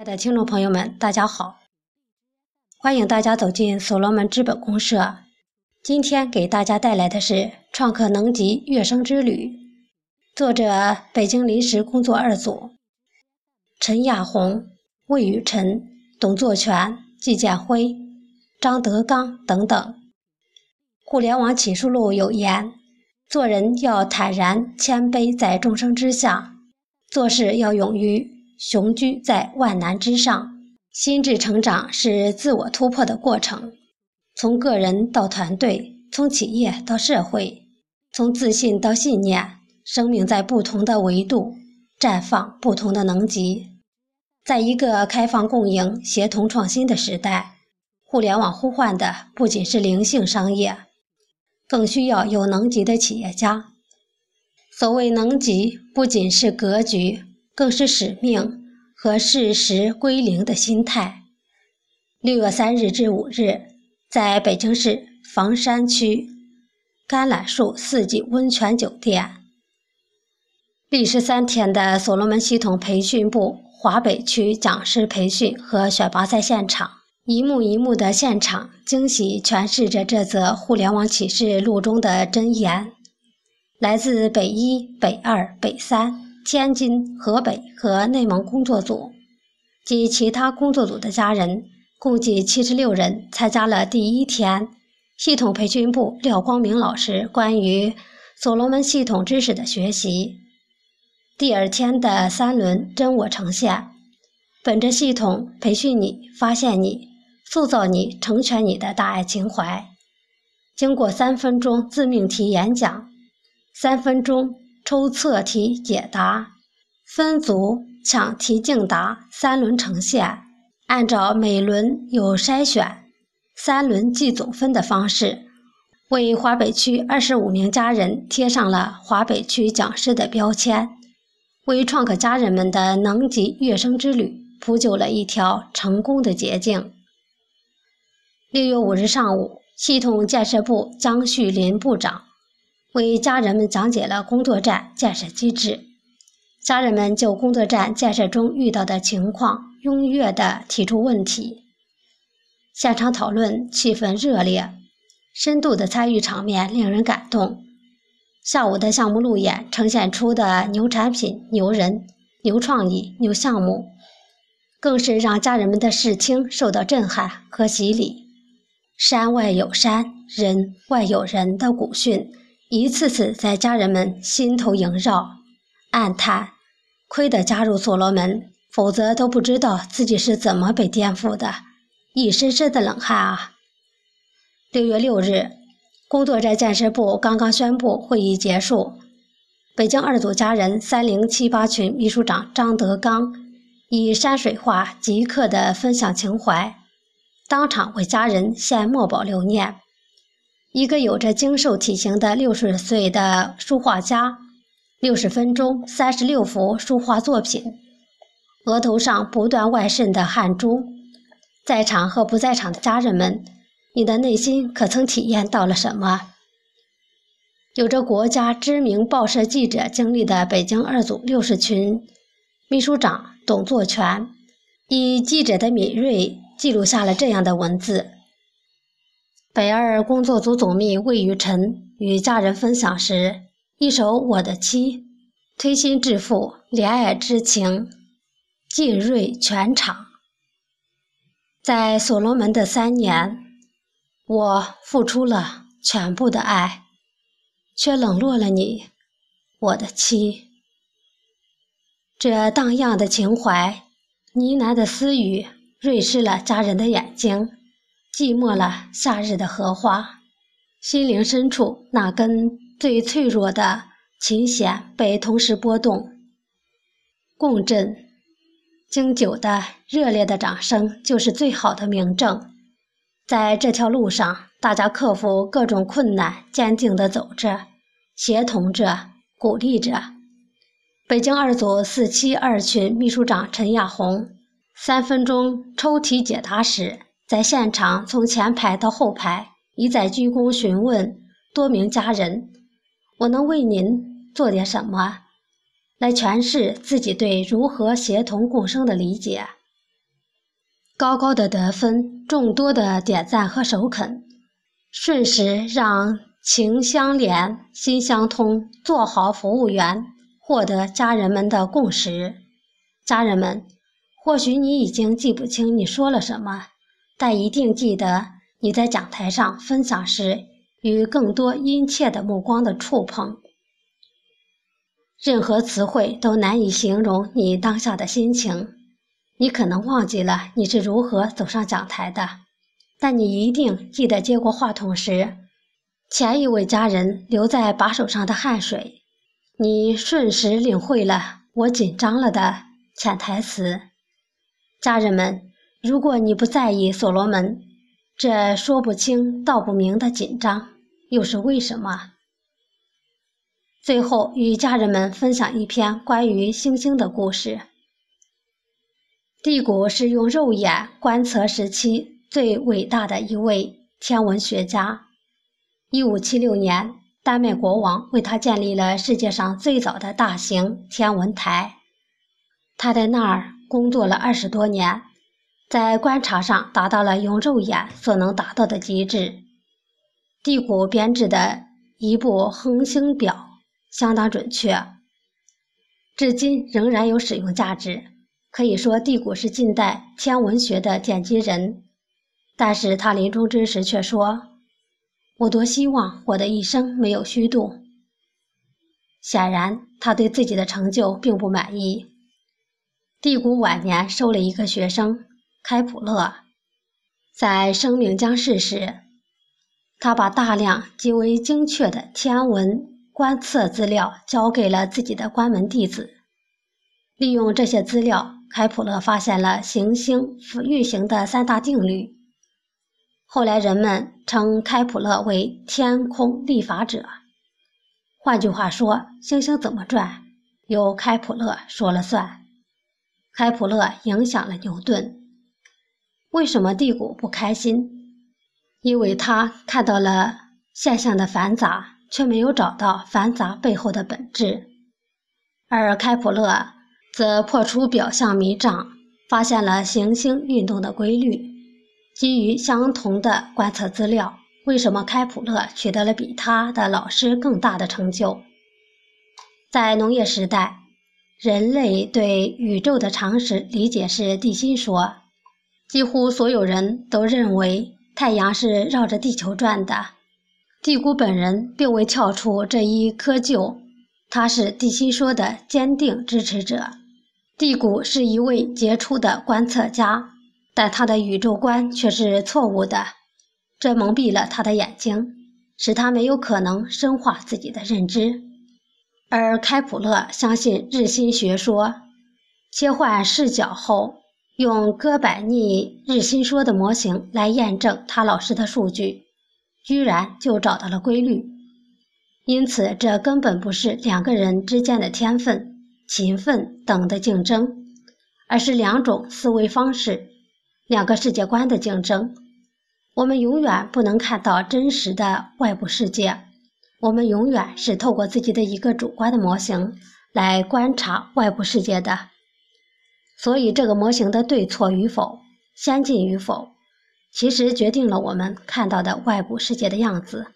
亲爱的听众朋友们，大家好！欢迎大家走进所罗门资本公社。今天给大家带来的是《创客能级跃升之旅》，作者：北京临时工作二组陈亚红、魏雨辰、董作全、季建辉、张德刚等等。互联网启示录有言：做人要坦然谦卑，在众生之下；做事要勇于。雄居在万难之上，心智成长是自我突破的过程，从个人到团队，从企业到社会，从自信到信念，生命在不同的维度绽放不同的能级。在一个开放共赢、协同创新的时代，互联网呼唤的不仅是灵性商业，更需要有能级的企业家。所谓能级，不仅是格局。更是使命和事实归零的心态。六月三日至五日，在北京市房山区橄榄树四季温泉酒店，历时三天的所罗门系统培训部华北区讲师培训和选拔赛现场，一幕一幕的现场惊喜诠释着这则互联网启示录中的箴言。来自北一、北二、北三。天津、河北和内蒙工作组及其他工作组的家人，共计七十六人参加了第一天系统培训部廖光明老师关于所罗门系统知识的学习。第二天的三轮真我呈现，本着系统培训你、发现你、塑造你、成全你的大爱情怀，经过三分钟自命题演讲，三分钟。抽测题解答，分组抢题竞答，三轮呈现。按照每轮有筛选，三轮计总分的方式，为华北区二十五名家人贴上了华北区讲师的标签，为创客家人们的能级跃升之旅铺就了一条成功的捷径。六月五日上午，系统建设部张旭林部长。为家人们讲解了工作站建设机制，家人们就工作站建设中遇到的情况踊跃地提出问题，现场讨论气氛热烈，深度的参与场面令人感动。下午的项目路演呈现出的牛产品、牛人、牛创意、牛项目，更是让家人们的视听受到震撼和洗礼。山外有山，人外有人的古训。一次次在家人们心头萦绕，暗叹：亏得加入所罗门，否则都不知道自己是怎么被颠覆的，一身身的冷汗啊！六月六日，工作站建设部刚刚宣布会议结束，北京二组家人三零七八群秘书长张德刚以山水画即刻的分享情怀，当场为家人献墨宝留念。一个有着精瘦体型的六十岁的书画家，六十分钟三十六幅书画作品，额头上不断外渗的汗珠，在场和不在场的家人们，你的内心可曾体验到了什么？有着国家知名报社记者经历的北京二组六十群秘书长董作全，以记者的敏锐记录下了这样的文字。北二工作组总秘魏雨辰与家人分享时，一首《我的妻》，推心置腹，怜爱之情浸润全场。在所罗门的三年，我付出了全部的爱，却冷落了你，我的妻。这荡漾的情怀，呢喃的私语，润湿了家人的眼睛。寂寞了夏日的荷花，心灵深处那根最脆弱的琴弦被同时拨动，共振。经久的热烈的掌声就是最好的明证。在这条路上，大家克服各种困难，坚定地走着，协同着，鼓励着。北京二组四七二群秘书长陈亚红，三分钟抽题解答时。在现场，从前排到后排，一再鞠躬询问多名家人：“我能为您做点什么？”来诠释自己对如何协同共生的理解。高高的得分，众多的点赞和首肯，瞬时让情相连、心相通、做好服务员获得家人们的共识。家人们，或许你已经记不清你说了什么，但一定记得你在讲台上分享时与更多殷切的目光的触碰。任何词汇都难以形容你当下的心情。你可能忘记了你是如何走上讲台的，但你一定记得接过话筒时，前一位家人留在把手上的汗水。你瞬时领会了“我紧张了”的潜台词。家人们，如果你不在意所罗门这说不清道不明的紧张，又是为什么？最后，与家人们分享一篇关于星星的故事。蒂谷是用肉眼观测时期最伟大的一位天文学家。一五七六年，丹麦国王为他建立了世界上最早的大型天文台。他在那儿工作了二十多年，在观察上达到了用肉眼所能达到的极致。蒂谷编制的一部恒星表相当准确，至今仍然有使用价值。可以说，地谷是近代天文学的奠基人，但是他临终之时却说：“我多希望我的一生没有虚度。”显然，他对自己的成就并不满意。帝谷晚年收了一个学生开普勒，在生命将逝时，他把大量极为精确的天文观测资料交给了自己的关门弟子，利用这些资料。开普勒发现了行星运行的三大定律，后来人们称开普勒为“天空立法者”。换句话说，星星怎么转，由开普勒说了算。开普勒影响了牛顿。为什么蒂谷不开心？因为他看到了现象的繁杂，却没有找到繁杂背后的本质，而开普勒。则破除表象迷障，发现了行星运动的规律。基于相同的观测资料，为什么开普勒取得了比他的老师更大的成就？在农业时代，人类对宇宙的常识理解是地心说，几乎所有人都认为太阳是绕着地球转的。蒂谷本人并未跳出这一窠臼，他是地心说的坚定支持者。蒂谷是一位杰出的观测家，但他的宇宙观却是错误的，这蒙蔽了他的眼睛，使他没有可能深化自己的认知。而开普勒相信日心学说，切换视角后，用哥白尼日心说的模型来验证他老师的数据，居然就找到了规律。因此，这根本不是两个人之间的天分。勤奋等的竞争，而是两种思维方式、两个世界观的竞争。我们永远不能看到真实的外部世界，我们永远是透过自己的一个主观的模型来观察外部世界的。所以，这个模型的对错与否、先进与否，其实决定了我们看到的外部世界的样子。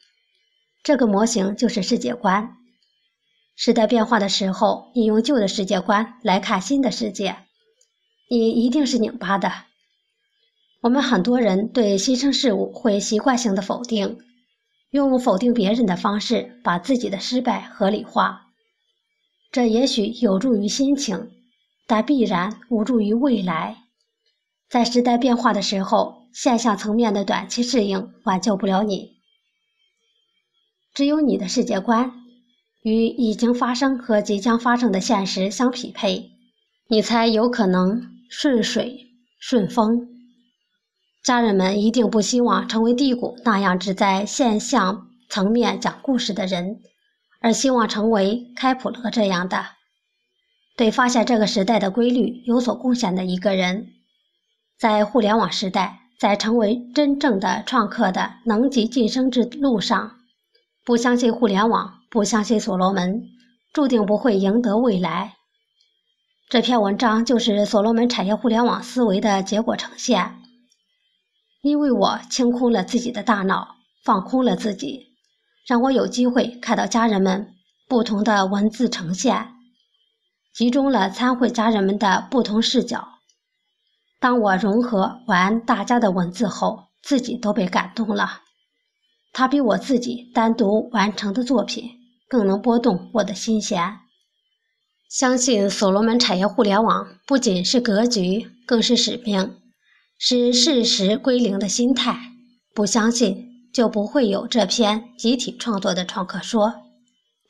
这个模型就是世界观。时代变化的时候，你用旧的世界观来看新的世界，你一定是拧巴的。我们很多人对新生事物会习惯性的否定，用否定别人的方式把自己的失败合理化。这也许有助于心情，但必然无助于未来。在时代变化的时候，现象层面的短期适应挽救不了你，只有你的世界观。与已经发生和即将发生的现实相匹配，你才有可能顺水顺风。家人们一定不希望成为低谷那样只在现象层面讲故事的人，而希望成为开普勒这样的，对发现这个时代的规律有所贡献的一个人。在互联网时代，在成为真正的创客的能级晋升之路上，不相信互联网。不相信所罗门，注定不会赢得未来。这篇文章就是所罗门产业互联网思维的结果呈现。因为我清空了自己的大脑，放空了自己，让我有机会看到家人们不同的文字呈现，集中了参会家人们的不同视角。当我融合完大家的文字后，自己都被感动了。它比我自己单独完成的作品更能拨动我的心弦。相信所罗门产业互联网不仅是格局，更是使命。是事实归零的心态，不相信就不会有这篇集体创作的创客说。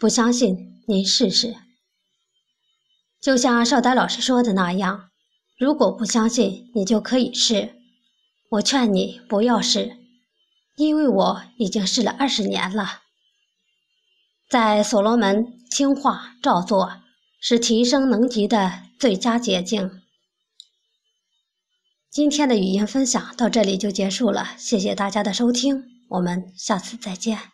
不相信，您试试。就像邵丹老师说的那样，如果不相信，你就可以试。我劝你不要试，因为我已经试了二十年了。在所罗门听话照做是提升能级的最佳捷径。今天的语音分享到这里就结束了，谢谢大家的收听，我们下次再见。